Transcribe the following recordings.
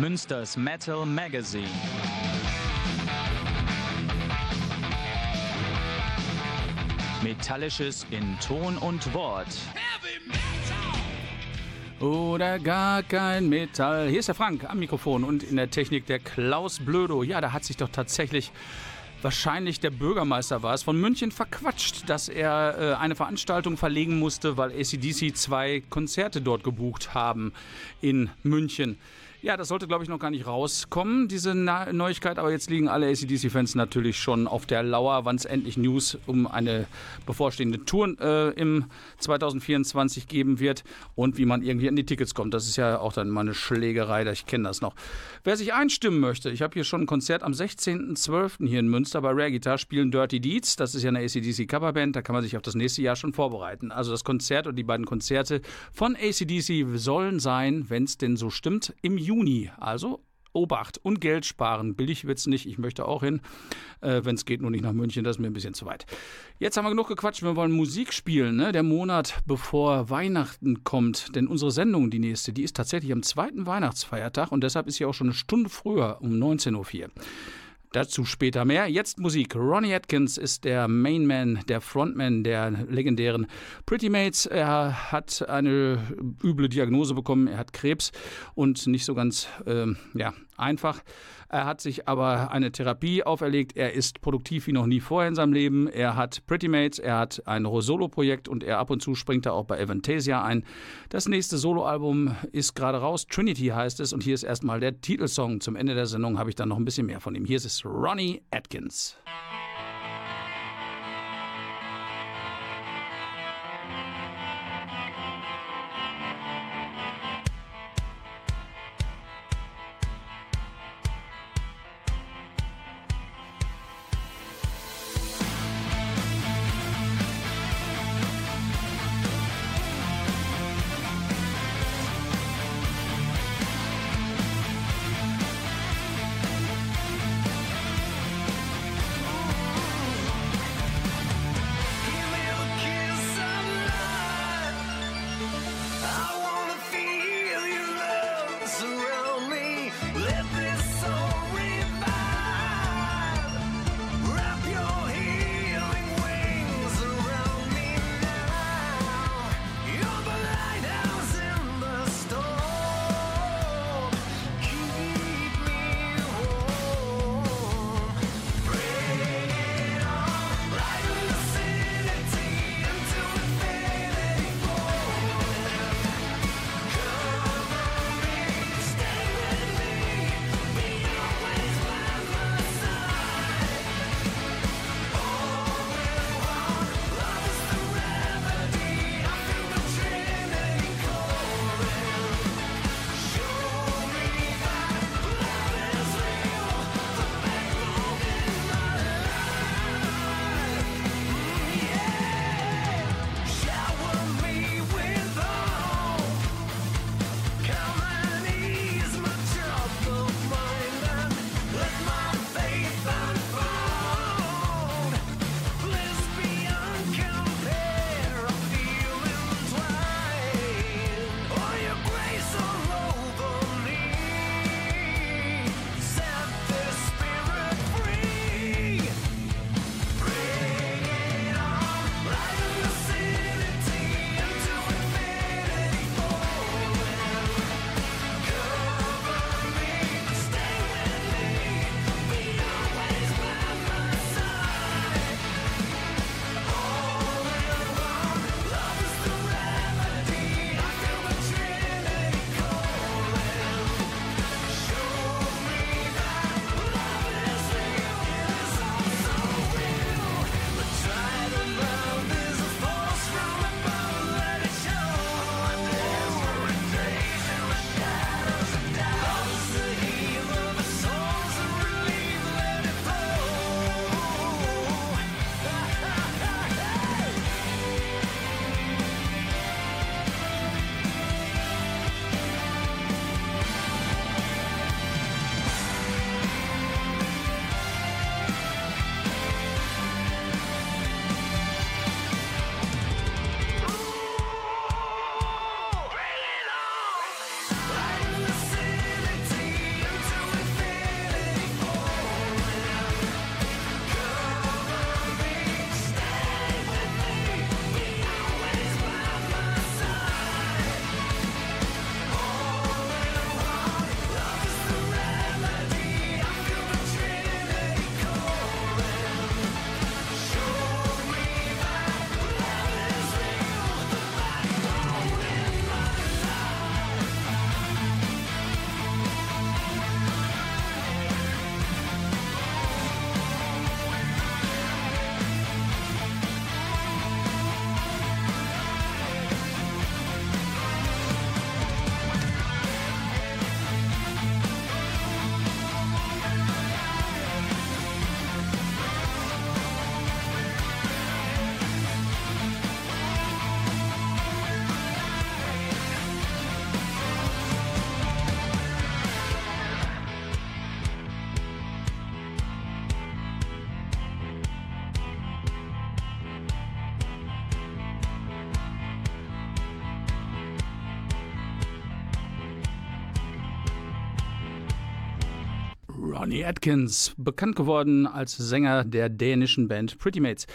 Münsters Metal Magazine. Metallisches in Ton und Wort. Oder gar kein Metall. Hier ist der Frank am Mikrofon und in der Technik der Klaus Blödo. Ja, da hat sich doch tatsächlich wahrscheinlich der Bürgermeister war es, von München verquatscht, dass er äh, eine Veranstaltung verlegen musste, weil ACDC zwei Konzerte dort gebucht haben in München. Ja, das sollte, glaube ich, noch gar nicht rauskommen, diese Na Neuigkeit. Aber jetzt liegen alle ACDC-Fans natürlich schon auf der Lauer, wann es endlich News um eine bevorstehende Tour äh, im 2024 geben wird und wie man irgendwie an die Tickets kommt. Das ist ja auch dann mal eine Schlägerei, ich kenne das noch. Wer sich einstimmen möchte, ich habe hier schon ein Konzert am 16.12. hier in Münster bei Rare Guitar spielen Dirty Deeds. Das ist ja eine ACDC-Coverband, da kann man sich auf das nächste Jahr schon vorbereiten. Also das Konzert und die beiden Konzerte von ACDC sollen sein, wenn es denn so stimmt, im Juni Juni. Also Obacht und Geld sparen. Billig wird es nicht. Ich möchte auch hin. Äh, Wenn es geht, nur nicht nach München. Das ist mir ein bisschen zu weit. Jetzt haben wir genug gequatscht. Wir wollen Musik spielen. Ne? Der Monat bevor Weihnachten kommt. Denn unsere Sendung, die nächste, die ist tatsächlich am zweiten Weihnachtsfeiertag. Und deshalb ist sie auch schon eine Stunde früher um 19.04 Uhr. Dazu später mehr. Jetzt Musik. Ronnie Atkins ist der Mainman, der Frontman der legendären Pretty Mates. Er hat eine üble Diagnose bekommen. Er hat Krebs und nicht so ganz ähm, ja, einfach. Er hat sich aber eine Therapie auferlegt. Er ist produktiv wie noch nie vorher in seinem Leben. Er hat Pretty Mates, er hat ein Solo-Projekt und er ab und zu springt er auch bei Avantasia ein. Das nächste Soloalbum ist gerade raus. Trinity heißt es und hier ist erstmal der Titelsong. Zum Ende der Sendung habe ich dann noch ein bisschen mehr von ihm. Hier ist es Ronnie Atkins. Ronnie Atkins, bekannt geworden als Sänger der dänischen Band Pretty Mates.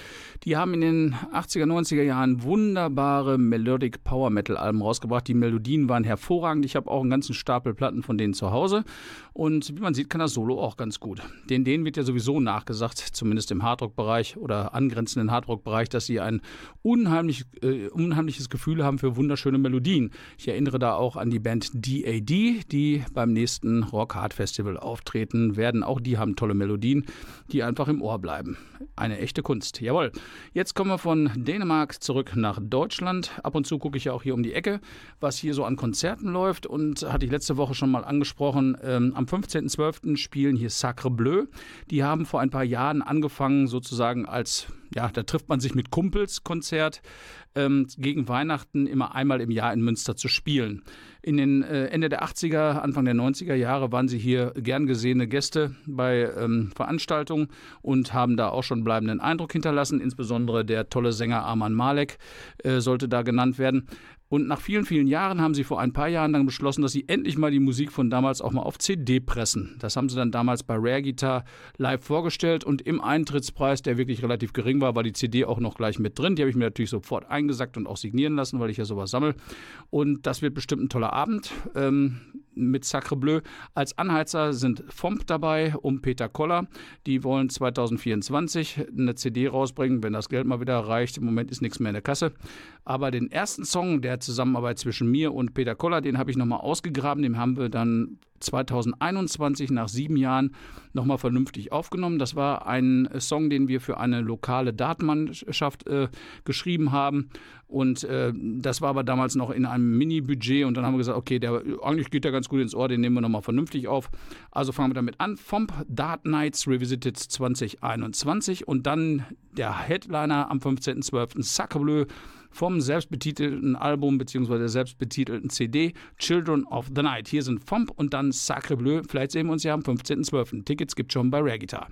Die haben in den 80er, 90er Jahren wunderbare Melodic Power Metal Alben rausgebracht. Die Melodien waren hervorragend. Ich habe auch einen ganzen Stapel Platten von denen zu Hause. Und wie man sieht, kann das Solo auch ganz gut. Den denen wird ja sowieso nachgesagt, zumindest im Hardrock-Bereich oder angrenzenden Hardrock-Bereich, dass sie ein unheimlich, äh, unheimliches Gefühl haben für wunderschöne Melodien. Ich erinnere da auch an die Band DAD, die beim nächsten Rock Hard Festival auftreten werden. Auch die haben tolle Melodien, die einfach im Ohr bleiben. Eine echte Kunst. Jawohl. Jetzt kommen wir von Dänemark zurück nach Deutschland. Ab und zu gucke ich ja auch hier um die Ecke, was hier so an Konzerten läuft. Und hatte ich letzte Woche schon mal angesprochen. Ähm, am 15.12. spielen hier Sacre Bleu. Die haben vor ein paar Jahren angefangen, sozusagen als ja, da trifft man sich mit Kumpels Konzert ähm, gegen Weihnachten immer einmal im Jahr in Münster zu spielen. In den äh, Ende der 80er, Anfang der 90er Jahre waren sie hier gern gesehene Gäste bei ähm, Veranstaltungen und haben da auch schon bleibenden Eindruck hinterlassen. Insbesondere der tolle Sänger Arman Malek äh, sollte da genannt werden. Und nach vielen, vielen Jahren haben sie vor ein paar Jahren dann beschlossen, dass sie endlich mal die Musik von damals auch mal auf CD pressen. Das haben sie dann damals bei Rare Guitar live vorgestellt und im Eintrittspreis, der wirklich relativ gering war, war die CD auch noch gleich mit drin. Die habe ich mir natürlich sofort eingesackt und auch signieren lassen, weil ich ja sowas sammle. Und das wird bestimmt ein toller Abend. Ähm, mit Sacre Bleu. Als Anheizer sind FOMP dabei um Peter Koller. Die wollen 2024 eine CD rausbringen, wenn das Geld mal wieder reicht. Im Moment ist nichts mehr in der Kasse. Aber den ersten Song der Zusammenarbeit zwischen mir und Peter Koller, den habe ich nochmal ausgegraben. Den haben wir dann 2021 nach sieben Jahren nochmal vernünftig aufgenommen. Das war ein Song, den wir für eine lokale Dartmannschaft äh, geschrieben haben. Und äh, das war aber damals noch in einem Mini-Budget. Und dann haben wir gesagt, okay, der, eigentlich geht der ganz gut ins Ohr, den nehmen wir nochmal vernünftig auf. Also fangen wir damit an. FOMP Dart Nights Revisited 2021. Und dann der Headliner am 15.12. Sacre vom selbstbetitelten Album bzw. der selbstbetitelten CD Children of the Night. Hier sind Fomp und dann Sacre Bleu. Vielleicht sehen wir uns ja am 15.12. Tickets gibt schon bei Rare Guitar.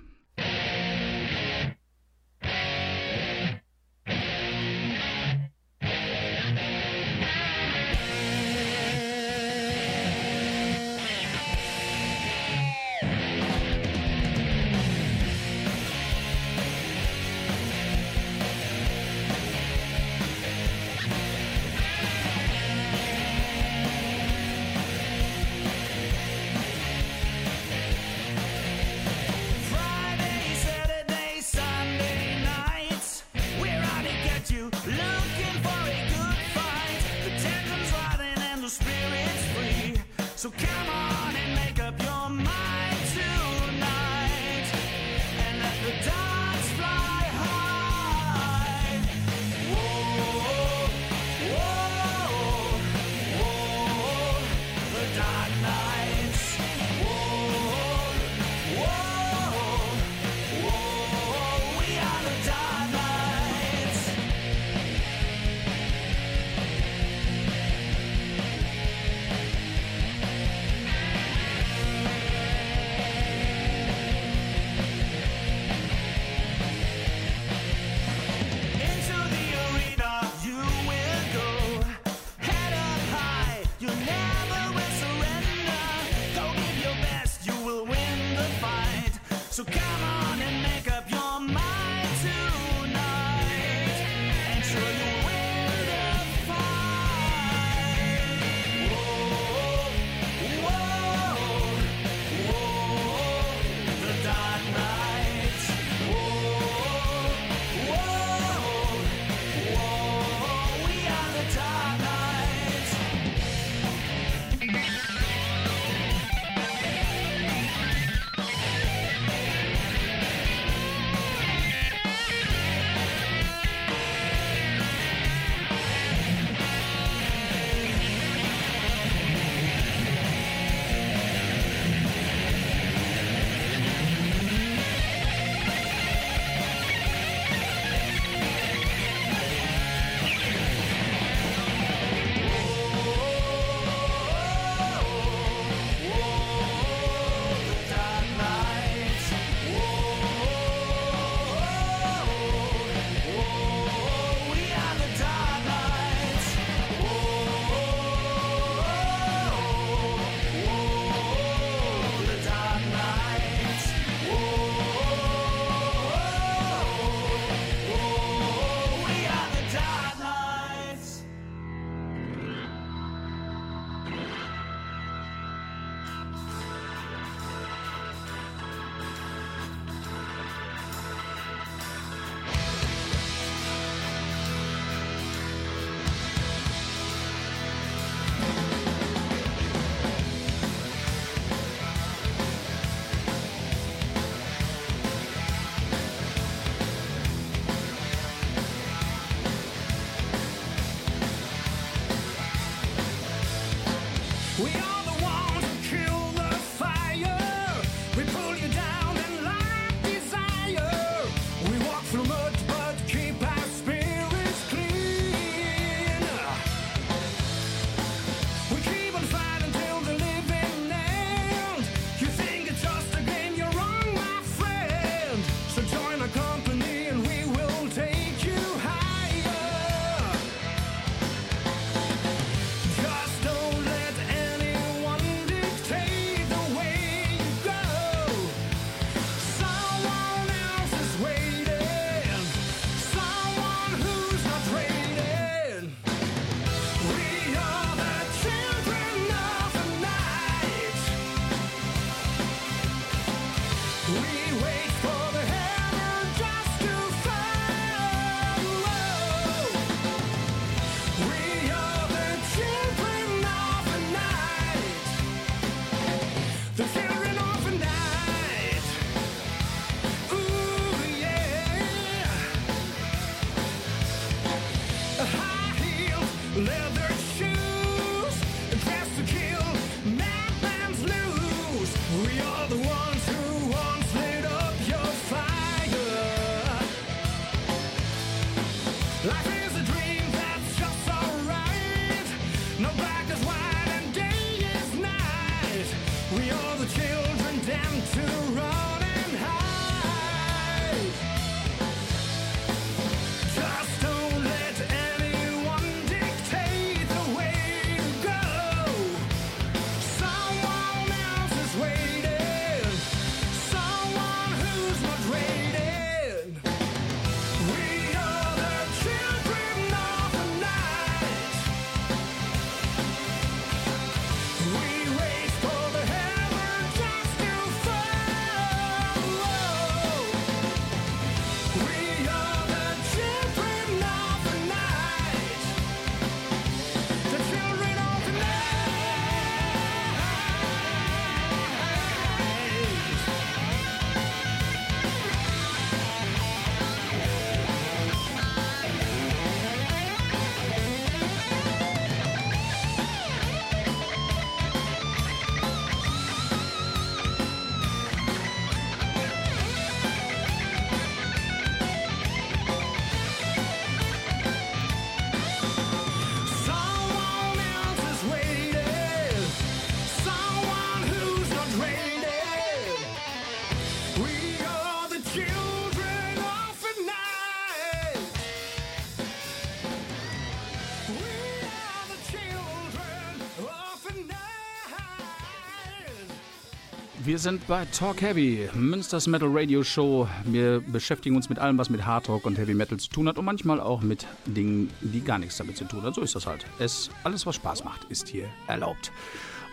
Wir sind bei Talk Heavy, Münsters Metal Radio Show. Wir beschäftigen uns mit allem, was mit Hard Rock und Heavy Metal zu tun hat und manchmal auch mit Dingen, die gar nichts damit zu tun haben. So ist das halt. Es, alles, was Spaß macht, ist hier erlaubt.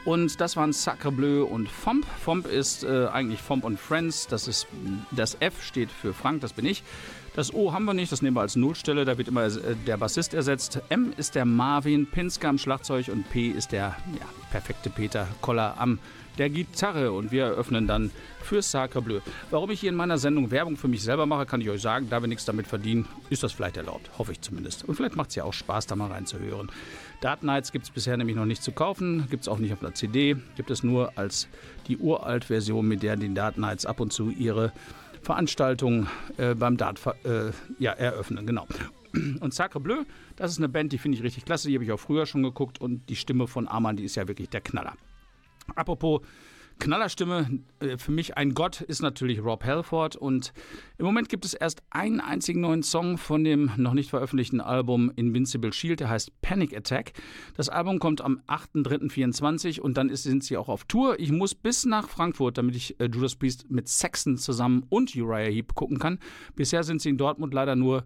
Und das waren Sacre Bleu und Fomp. Fomp ist äh, eigentlich Fomp und Friends. Das ist das F steht für Frank, das bin ich. Das O haben wir nicht, das nehmen wir als Nullstelle, da wird immer äh, der Bassist ersetzt. M ist der Marvin Pinsker am Schlagzeug und P ist der ja, perfekte Peter Koller am der Gitarre und wir eröffnen dann für Sacre Bleu. Warum ich hier in meiner Sendung Werbung für mich selber mache, kann ich euch sagen. Da wir nichts damit verdienen, ist das vielleicht erlaubt. Hoffe ich zumindest. Und vielleicht macht es ja auch Spaß, da mal reinzuhören. Dark Nights gibt es bisher nämlich noch nicht zu kaufen, gibt es auch nicht auf einer CD, gibt es nur als die Uralt-Version, mit der die Dark Nights ab und zu ihre Veranstaltungen äh, beim Dart äh, ja, eröffnen. Genau. Und Sacre Bleu, das ist eine Band, die finde ich richtig klasse. Die habe ich auch früher schon geguckt. Und die Stimme von Arman, die ist ja wirklich der Knaller. Apropos Knallerstimme, äh, für mich ein Gott ist natürlich Rob Halford und im Moment gibt es erst einen einzigen neuen Song von dem noch nicht veröffentlichten Album Invincible Shield, der heißt Panic Attack. Das Album kommt am 8.3.24 und dann sind sie auch auf Tour. Ich muss bis nach Frankfurt, damit ich äh, Judas Priest mit Saxon zusammen und Uriah Heep gucken kann. Bisher sind sie in Dortmund leider nur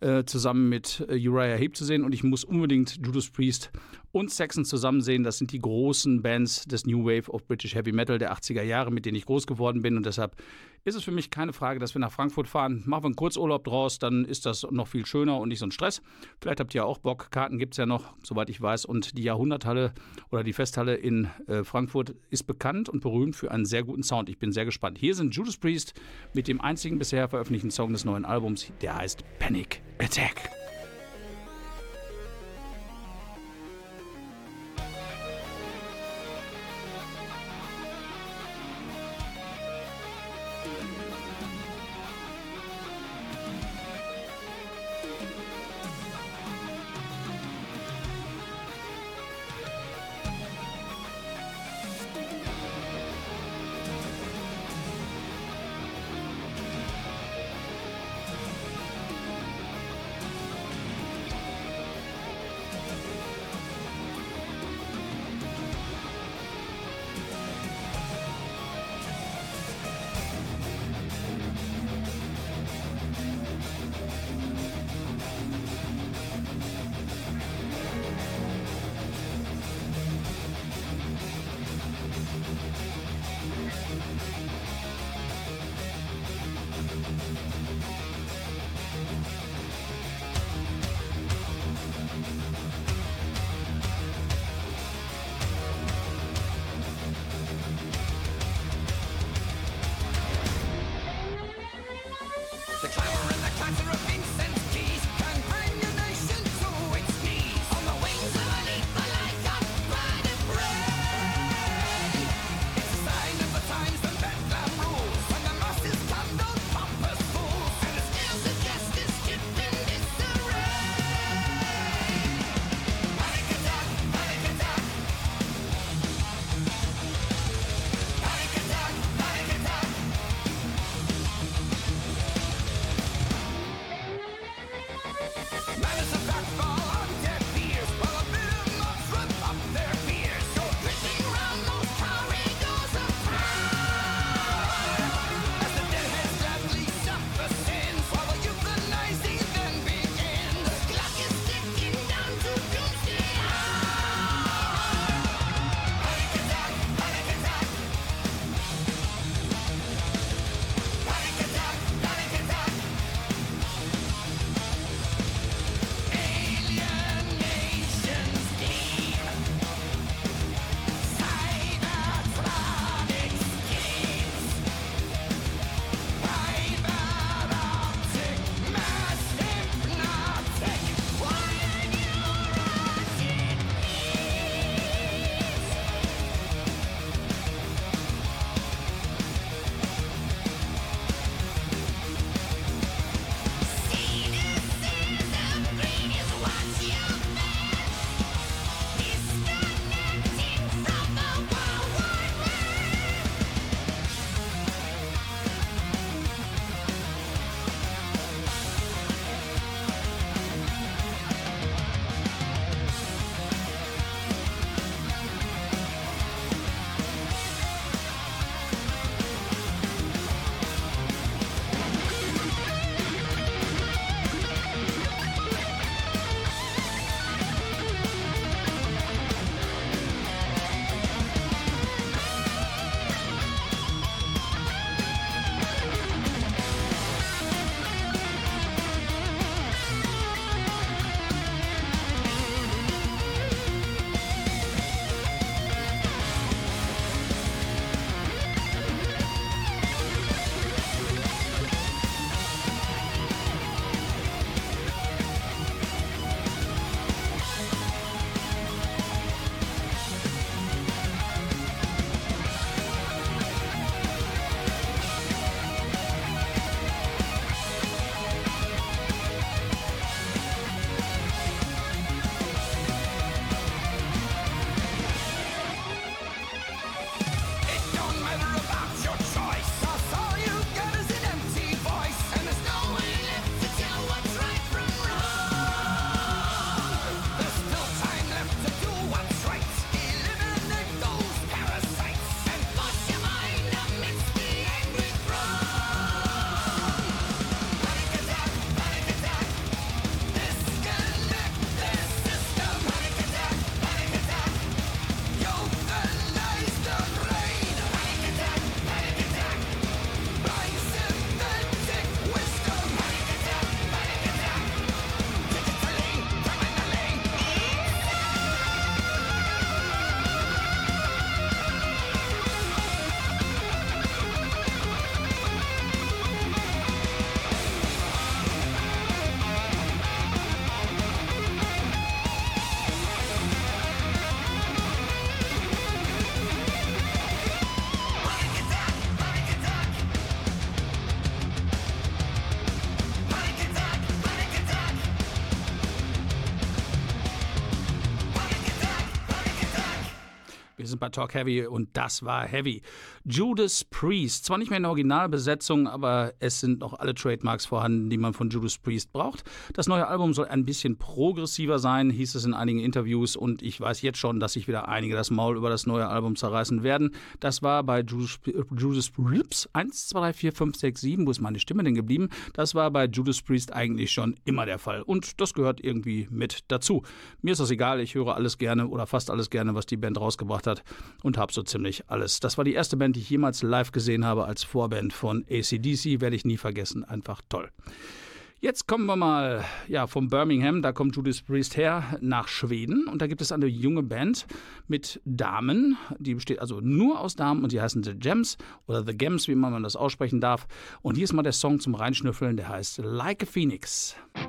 äh, zusammen mit äh, Uriah Heep zu sehen und ich muss unbedingt Judas Priest und Saxon zusammen sehen. Das sind die großen Bands des New Wave of British Heavy Metal der 80er Jahre, mit denen ich groß geworden bin und deshalb ist es für mich keine Frage, dass wir nach Frankfurt fahren. Machen wir einen Kurzurlaub draus, dann ist das noch viel schöner und nicht so ein Stress. Vielleicht habt ihr auch Bock. Karten gibt es ja noch, soweit ich weiß. Und die Jahrhunderthalle oder die Festhalle in äh, Frankfurt ist bekannt und berühmt für einen sehr guten Sound. Ich bin sehr gespannt. Hier sind Judas Priest mit dem einzigen bisher veröffentlichten Song des neuen Albums, der heißt Panic Attack. Sind bei Talk Heavy und das war Heavy. Judas Priest, zwar nicht mehr in der Originalbesetzung, aber es sind noch alle Trademarks vorhanden, die man von Judas Priest braucht. Das neue Album soll ein bisschen progressiver sein, hieß es in einigen Interviews und ich weiß jetzt schon, dass sich wieder einige das Maul über das neue Album zerreißen werden. Das war bei Judas, Judas Priest 1, 2, 3, 4, 5, 6, 7, wo ist meine Stimme denn geblieben? Das war bei Judas Priest eigentlich schon immer der Fall und das gehört irgendwie mit dazu. Mir ist das egal, ich höre alles gerne oder fast alles gerne, was die Band rausgebracht hat und habe so ziemlich alles. Das war die erste Band, die ich jemals live gesehen habe als Vorband von ACDC, werde ich nie vergessen, einfach toll. Jetzt kommen wir mal ja, vom Birmingham, da kommt Judas Priest her, nach Schweden. Und da gibt es eine junge Band mit Damen. Die besteht also nur aus Damen und die heißen The Gems oder The Gems, wie man das aussprechen darf. Und hier ist mal der Song zum Reinschnüffeln, der heißt Like a Phoenix. Musik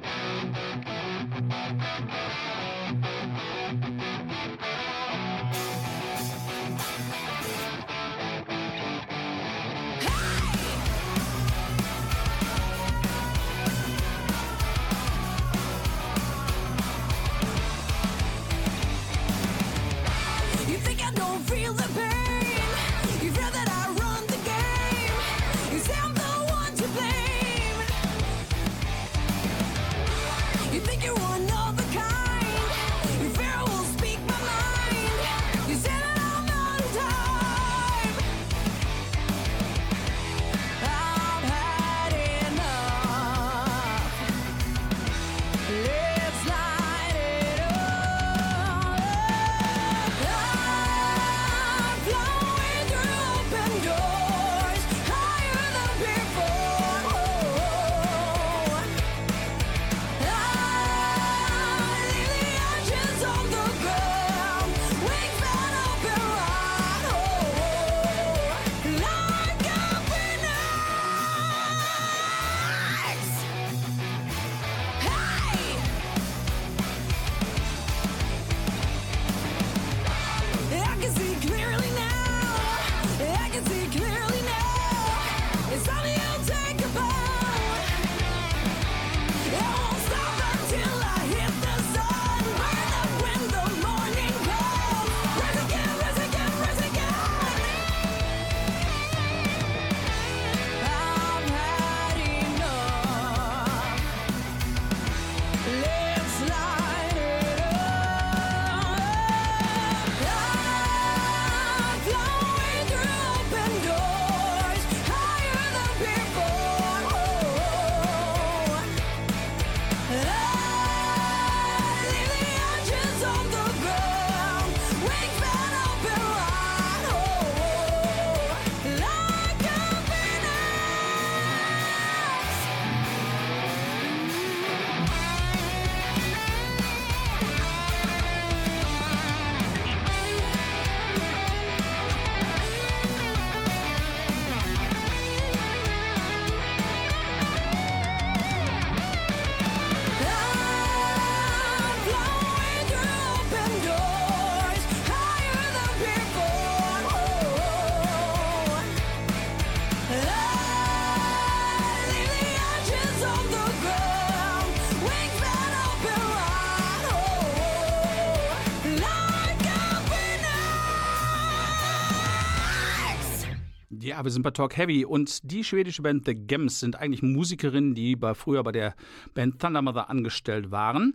Ja, wir sind bei Talk Heavy und die schwedische Band The Gems sind eigentlich Musikerinnen, die bei, früher bei der Band Thunder Mother angestellt waren.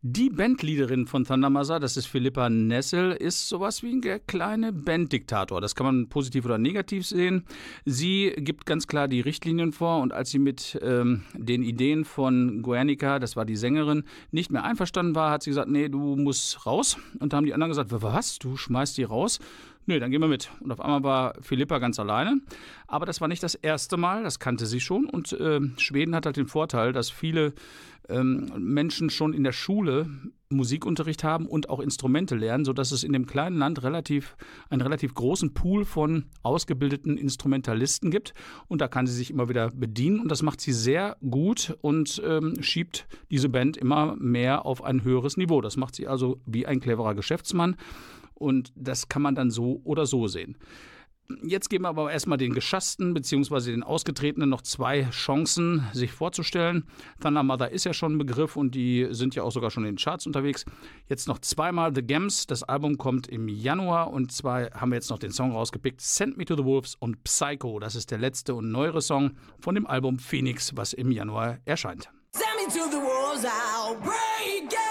Die Bandleaderin von Thunder Mother, das ist Philippa Nessel, ist sowas wie ein kleiner Banddiktator. Das kann man positiv oder negativ sehen. Sie gibt ganz klar die Richtlinien vor und als sie mit ähm, den Ideen von Guernica, das war die Sängerin, nicht mehr einverstanden war, hat sie gesagt, nee, du musst raus. Und da haben die anderen gesagt, was, du schmeißt die raus? Nö, dann gehen wir mit. Und auf einmal war Philippa ganz alleine. Aber das war nicht das erste Mal, das kannte sie schon. Und äh, Schweden hat halt den Vorteil, dass viele ähm, Menschen schon in der Schule Musikunterricht haben und auch Instrumente lernen, sodass es in dem kleinen Land relativ, einen relativ großen Pool von ausgebildeten Instrumentalisten gibt. Und da kann sie sich immer wieder bedienen. Und das macht sie sehr gut und ähm, schiebt diese Band immer mehr auf ein höheres Niveau. Das macht sie also wie ein cleverer Geschäftsmann. Und das kann man dann so oder so sehen. Jetzt geben wir aber erstmal den Geschassten bzw. den Ausgetretenen noch zwei Chancen, sich vorzustellen. Thunder Mother ist ja schon ein Begriff und die sind ja auch sogar schon in den Charts unterwegs. Jetzt noch zweimal The Gems. Das Album kommt im Januar und zwar haben wir jetzt noch den Song rausgepickt: Send Me to the Wolves und Psycho. Das ist der letzte und neuere Song von dem Album Phoenix, was im Januar erscheint. Send me to the wolves, I'll break das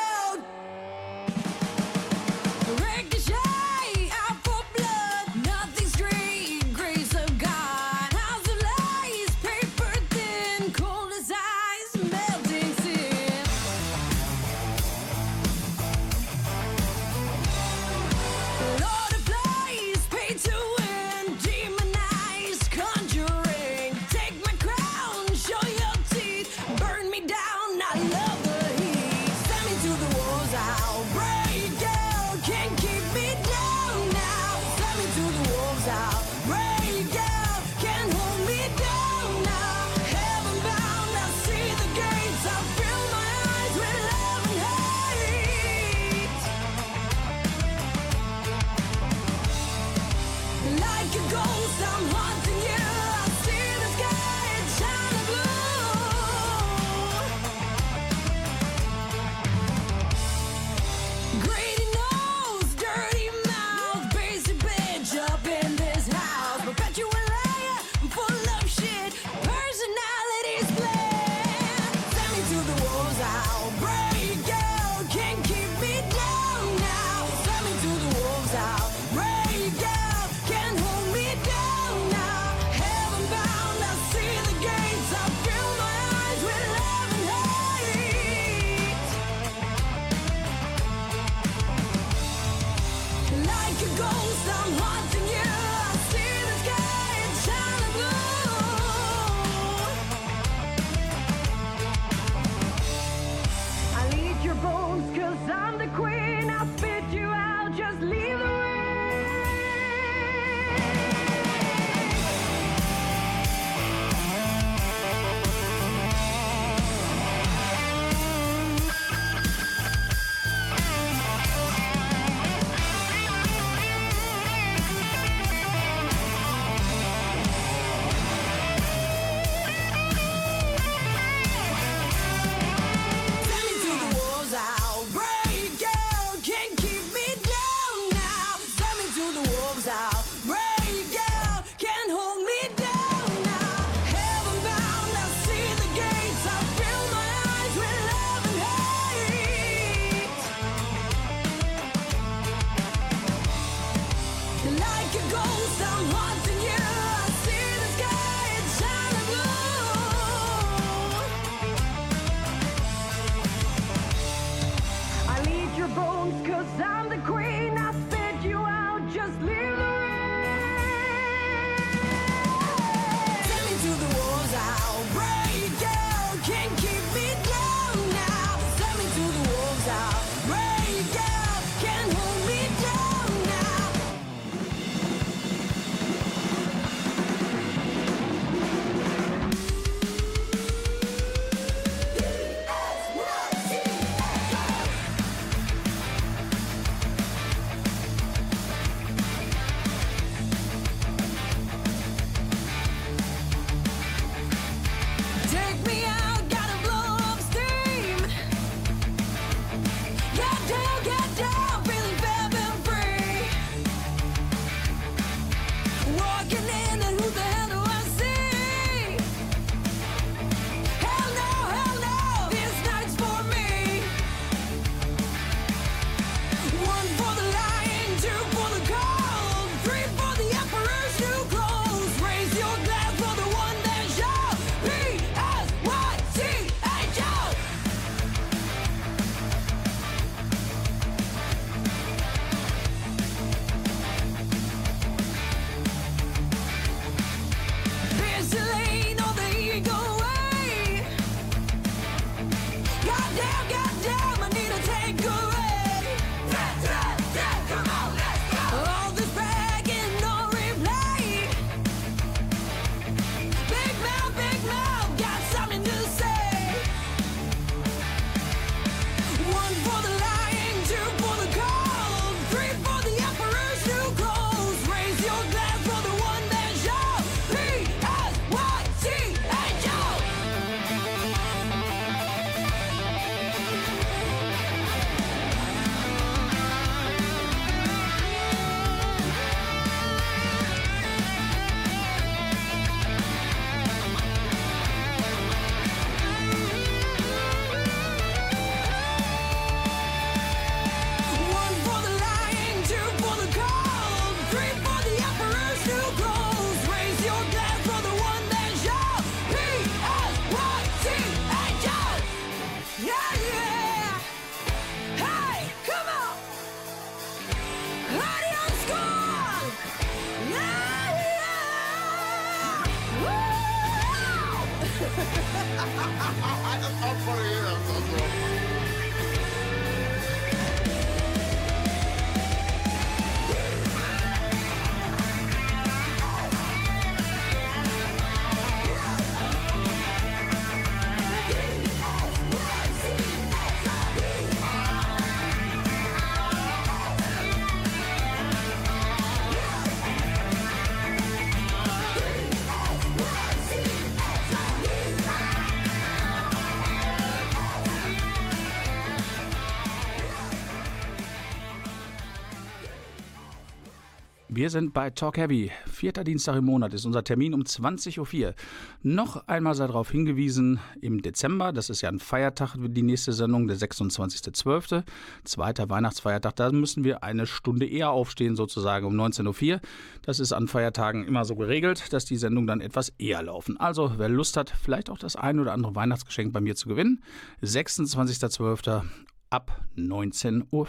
Wir sind bei Talk Heavy. Vierter Dienstag im Monat ist unser Termin um 20.04 Uhr. Noch einmal sei darauf hingewiesen, im Dezember, das ist ja ein Feiertag, die nächste Sendung, der 26.12., zweiter Weihnachtsfeiertag, da müssen wir eine Stunde eher aufstehen, sozusagen um 19.04 Uhr. Das ist an Feiertagen immer so geregelt, dass die Sendungen dann etwas eher laufen. Also, wer Lust hat, vielleicht auch das ein oder andere Weihnachtsgeschenk bei mir zu gewinnen, 26.12. ab 19.04 Uhr.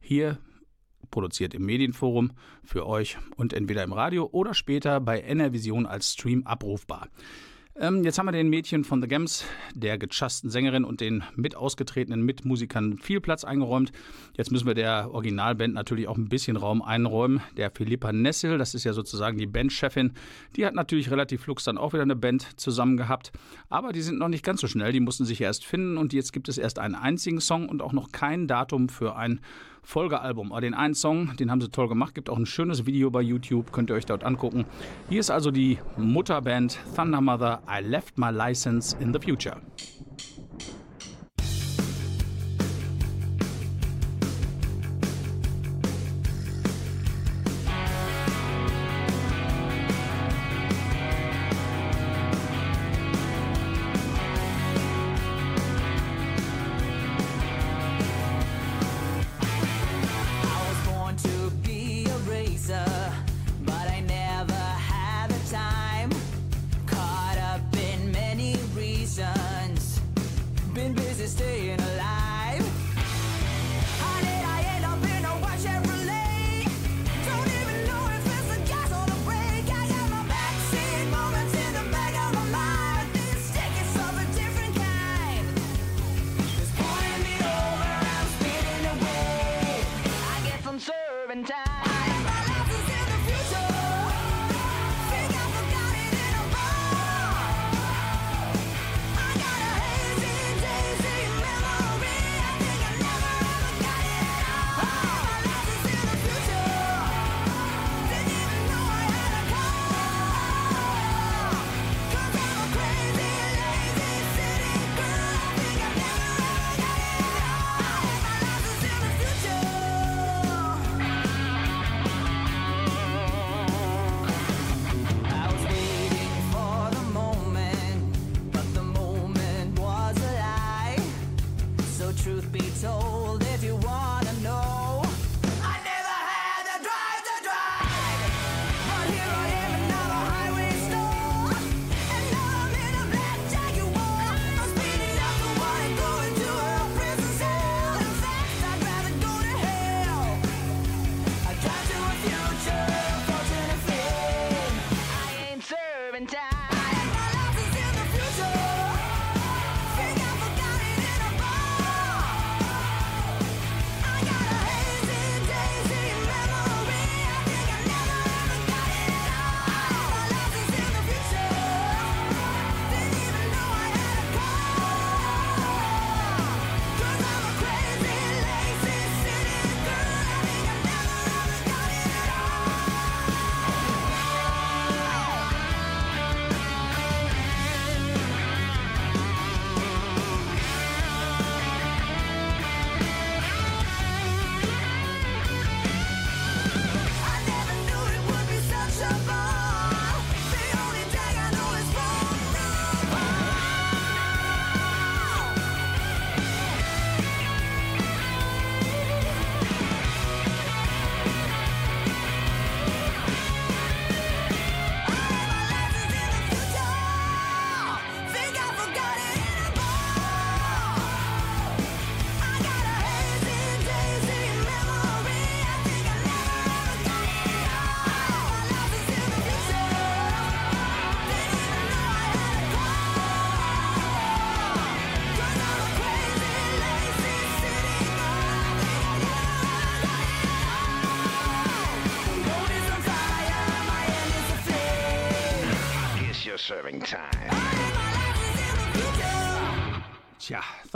Hier produziert im Medienforum für euch und entweder im Radio oder später bei NRVision als Stream abrufbar. Ähm, jetzt haben wir den Mädchen von The Gems, der gechassten Sängerin und den mit ausgetretenen Mitmusikern viel Platz eingeräumt. Jetzt müssen wir der Originalband natürlich auch ein bisschen Raum einräumen. Der Philippa Nessel, das ist ja sozusagen die Bandchefin, die hat natürlich relativ flux dann auch wieder eine Band zusammen gehabt. Aber die sind noch nicht ganz so schnell, die mussten sich erst finden und jetzt gibt es erst einen einzigen Song und auch noch kein Datum für ein Folgealbum. Den einen Song, den haben sie toll gemacht. Gibt auch ein schönes Video bei YouTube, könnt ihr euch dort angucken. Hier ist also die Mutterband Thunder Mother. I left my license in the future.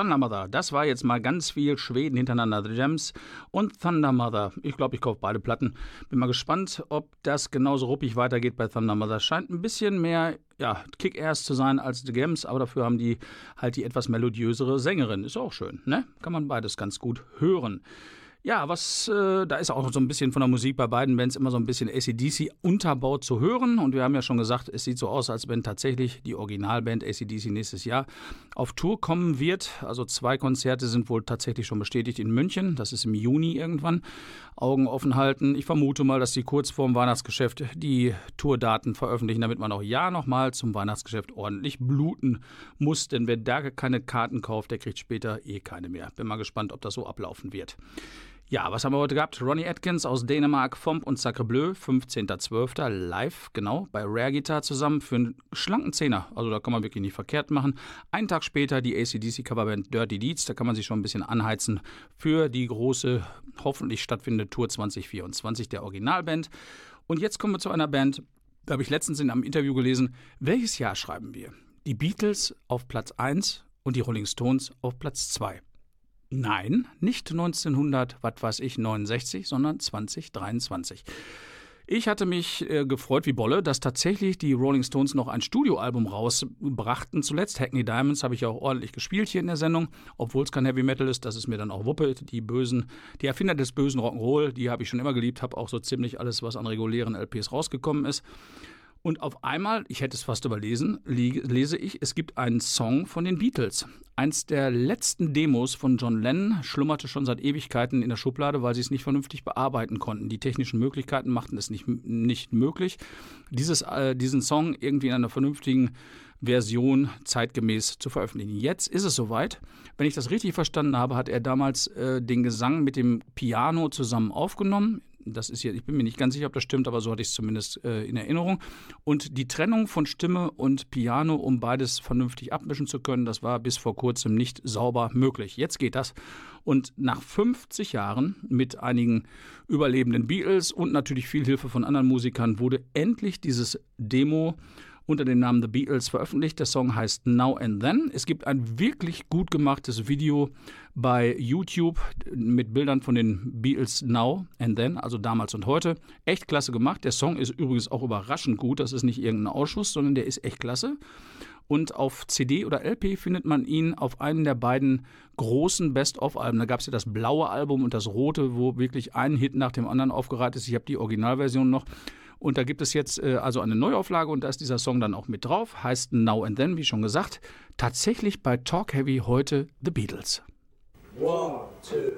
Thunder Mother, das war jetzt mal ganz viel Schweden hintereinander. The Gems und Thunder Mother. Ich glaube, ich kaufe beide Platten. Bin mal gespannt, ob das genauso ruppig weitergeht bei Thunder Mother. Scheint ein bisschen mehr ja, Kick-Ass zu sein als The Gems, aber dafür haben die halt die etwas melodiösere Sängerin. Ist auch schön, ne? Kann man beides ganz gut hören. Ja, was, äh, da ist auch so ein bisschen von der Musik bei beiden Bands immer so ein bisschen ACDC unterbaut zu hören. Und wir haben ja schon gesagt, es sieht so aus, als wenn tatsächlich die Originalband ACDC nächstes Jahr auf Tour kommen wird. Also zwei Konzerte sind wohl tatsächlich schon bestätigt in München. Das ist im Juni irgendwann. Augen offen halten. Ich vermute mal, dass sie kurz vorm Weihnachtsgeschäft die Tourdaten veröffentlichen, damit man auch ja nochmal zum Weihnachtsgeschäft ordentlich bluten muss. Denn wer da keine Karten kauft, der kriegt später eh keine mehr. Bin mal gespannt, ob das so ablaufen wird. Ja, was haben wir heute gehabt? Ronnie Atkins aus Dänemark, Fomp und Sacre Bleu, 15.12. live, genau, bei Rare Guitar zusammen für einen schlanken Zehner. Also da kann man wirklich nicht verkehrt machen. Einen Tag später die ACDC-Coverband Dirty Deeds, da kann man sich schon ein bisschen anheizen für die große, hoffentlich stattfindende Tour 2024 der Originalband. Und jetzt kommen wir zu einer Band, da habe ich letztens in einem Interview gelesen, welches Jahr schreiben wir? Die Beatles auf Platz 1 und die Rolling Stones auf Platz 2. Nein, nicht 1900, was weiß ich, 69, sondern 2023. Ich hatte mich äh, gefreut wie Bolle, dass tatsächlich die Rolling Stones noch ein Studioalbum rausbrachten. Zuletzt Hackney Diamonds habe ich auch ordentlich gespielt hier in der Sendung, obwohl es kein Heavy Metal ist, das ist mir dann auch Wuppe. Die bösen, die Erfinder des bösen Rock'n'Roll, die habe ich schon immer geliebt, habe auch so ziemlich alles, was an regulären LPs rausgekommen ist. Und auf einmal, ich hätte es fast überlesen, lese ich, es gibt einen Song von den Beatles. Eins der letzten Demos von John Lennon schlummerte schon seit Ewigkeiten in der Schublade, weil sie es nicht vernünftig bearbeiten konnten. Die technischen Möglichkeiten machten es nicht, nicht möglich, dieses, äh, diesen Song irgendwie in einer vernünftigen Version zeitgemäß zu veröffentlichen. Jetzt ist es soweit. Wenn ich das richtig verstanden habe, hat er damals äh, den Gesang mit dem Piano zusammen aufgenommen das ist ja, ich bin mir nicht ganz sicher, ob das stimmt, aber so hatte ich es zumindest äh, in Erinnerung. Und die Trennung von Stimme und Piano, um beides vernünftig abmischen zu können, das war bis vor kurzem nicht sauber möglich. Jetzt geht das. Und nach 50 Jahren mit einigen überlebenden Beatles und natürlich viel Hilfe von anderen Musikern wurde endlich dieses Demo unter dem Namen The Beatles veröffentlicht. Der Song heißt Now and Then. Es gibt ein wirklich gut gemachtes Video bei YouTube mit Bildern von den Beatles Now and Then, also damals und heute. Echt klasse gemacht. Der Song ist übrigens auch überraschend gut. Das ist nicht irgendein Ausschuss, sondern der ist echt klasse. Und auf CD oder LP findet man ihn auf einem der beiden großen Best-of-Alben. Da gab es ja das blaue Album und das rote, wo wirklich ein Hit nach dem anderen aufgereiht ist. Ich habe die Originalversion noch. Und da gibt es jetzt äh, also eine Neuauflage und da ist dieser Song dann auch mit drauf. Heißt Now and Then, wie schon gesagt. Tatsächlich bei Talk Heavy heute The Beatles. One, two.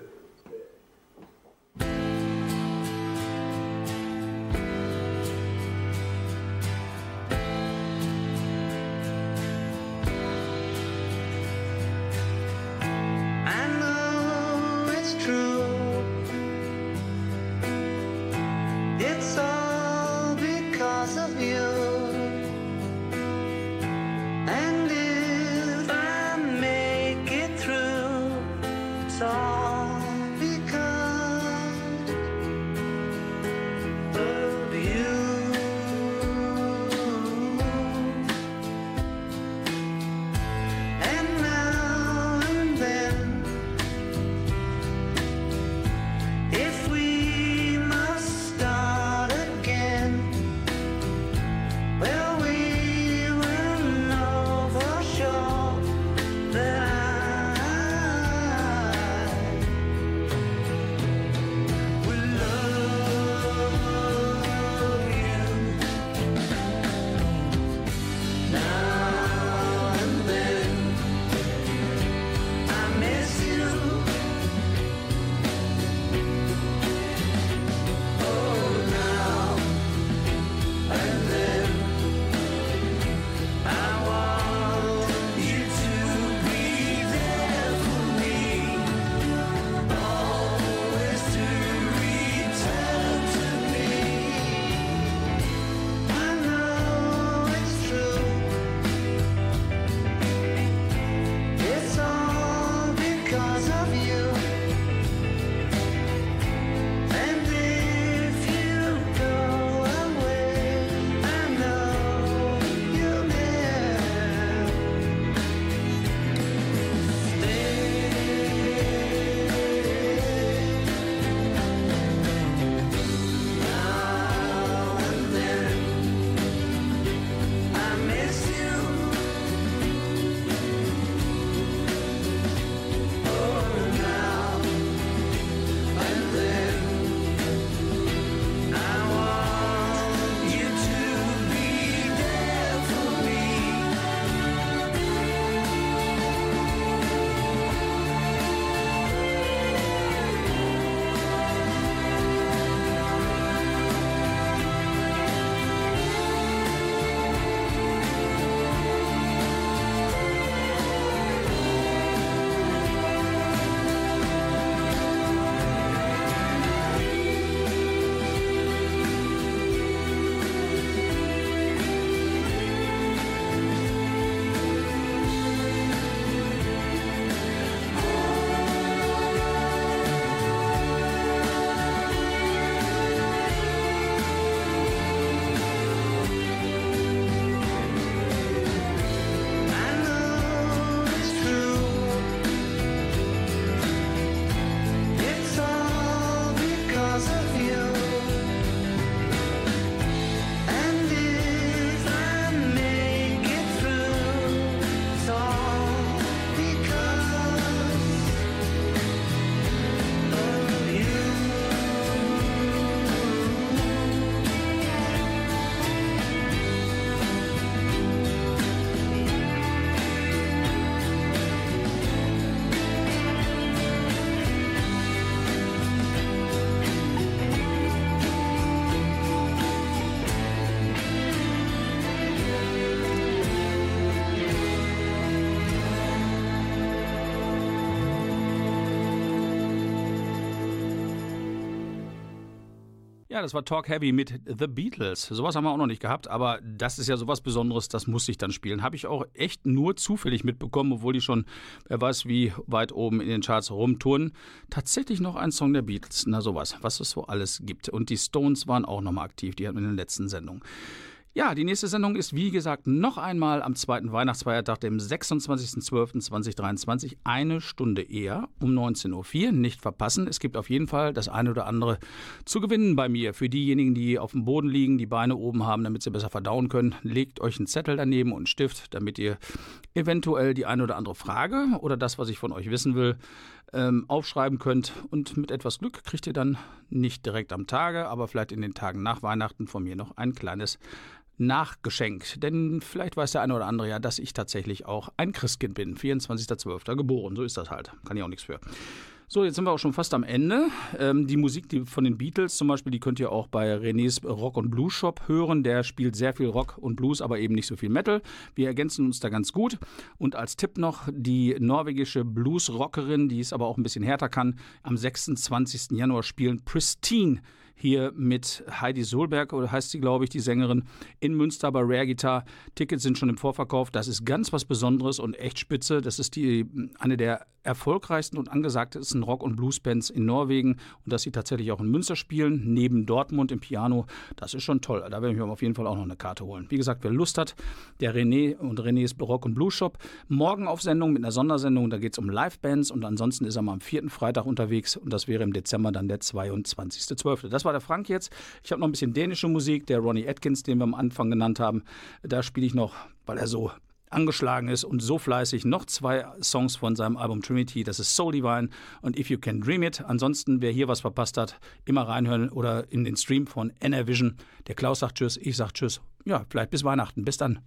Ja, das war Talk Heavy mit The Beatles. Sowas haben wir auch noch nicht gehabt, aber das ist ja sowas Besonderes, das muss ich dann spielen. Habe ich auch echt nur zufällig mitbekommen, obwohl die schon, wer weiß wie weit oben in den Charts rumtouren. Tatsächlich noch ein Song der Beatles. Na sowas, was es so alles gibt. Und die Stones waren auch nochmal aktiv, die hatten wir in der letzten Sendung. Ja, die nächste Sendung ist wie gesagt noch einmal am zweiten Weihnachtsfeiertag, dem 26.12.2023, eine Stunde eher, um 19.04 Uhr. Nicht verpassen. Es gibt auf jeden Fall das eine oder andere zu gewinnen bei mir. Für diejenigen, die auf dem Boden liegen, die Beine oben haben, damit sie besser verdauen können, legt euch einen Zettel daneben und einen Stift, damit ihr eventuell die eine oder andere Frage oder das, was ich von euch wissen will, ähm, aufschreiben könnt. Und mit etwas Glück kriegt ihr dann nicht direkt am Tage, aber vielleicht in den Tagen nach Weihnachten von mir noch ein kleines nachgeschenkt. Denn vielleicht weiß der eine oder andere ja, dass ich tatsächlich auch ein Christkind bin. 24.12. geboren. So ist das halt. Kann ich auch nichts für. So, jetzt sind wir auch schon fast am Ende. Ähm, die Musik die von den Beatles zum Beispiel, die könnt ihr auch bei Renés Rock und Blues Shop hören. Der spielt sehr viel Rock und Blues, aber eben nicht so viel Metal. Wir ergänzen uns da ganz gut. Und als Tipp noch die norwegische Blues-Rockerin, die es aber auch ein bisschen härter kann, am 26. Januar spielen Pristine hier mit Heidi Solberg, oder heißt sie, glaube ich, die Sängerin, in Münster bei Rare Guitar. Tickets sind schon im Vorverkauf. Das ist ganz was Besonderes und echt spitze. Das ist die, eine der erfolgreichsten und angesagtesten Rock- und Bluesbands in Norwegen. Und dass sie tatsächlich auch in Münster spielen, neben Dortmund im Piano, das ist schon toll. Da werde ich mir auf jeden Fall auch noch eine Karte holen. Wie gesagt, wer Lust hat, der René und Renés Rock- und Blues Shop. Morgen auf Sendung mit einer Sondersendung, da geht es um Livebands und ansonsten ist er mal am vierten Freitag unterwegs und das wäre im Dezember dann der 22.12. Das war der Frank jetzt. Ich habe noch ein bisschen dänische Musik, der Ronnie Atkins, den wir am Anfang genannt haben. Da spiele ich noch, weil er so angeschlagen ist und so fleißig noch zwei Songs von seinem Album Trinity. Das ist Soul Divine und If You Can Dream It. Ansonsten, wer hier was verpasst hat, immer reinhören oder in den Stream von NRVision. Der Klaus sagt Tschüss, ich sag Tschüss. Ja, vielleicht bis Weihnachten. Bis dann.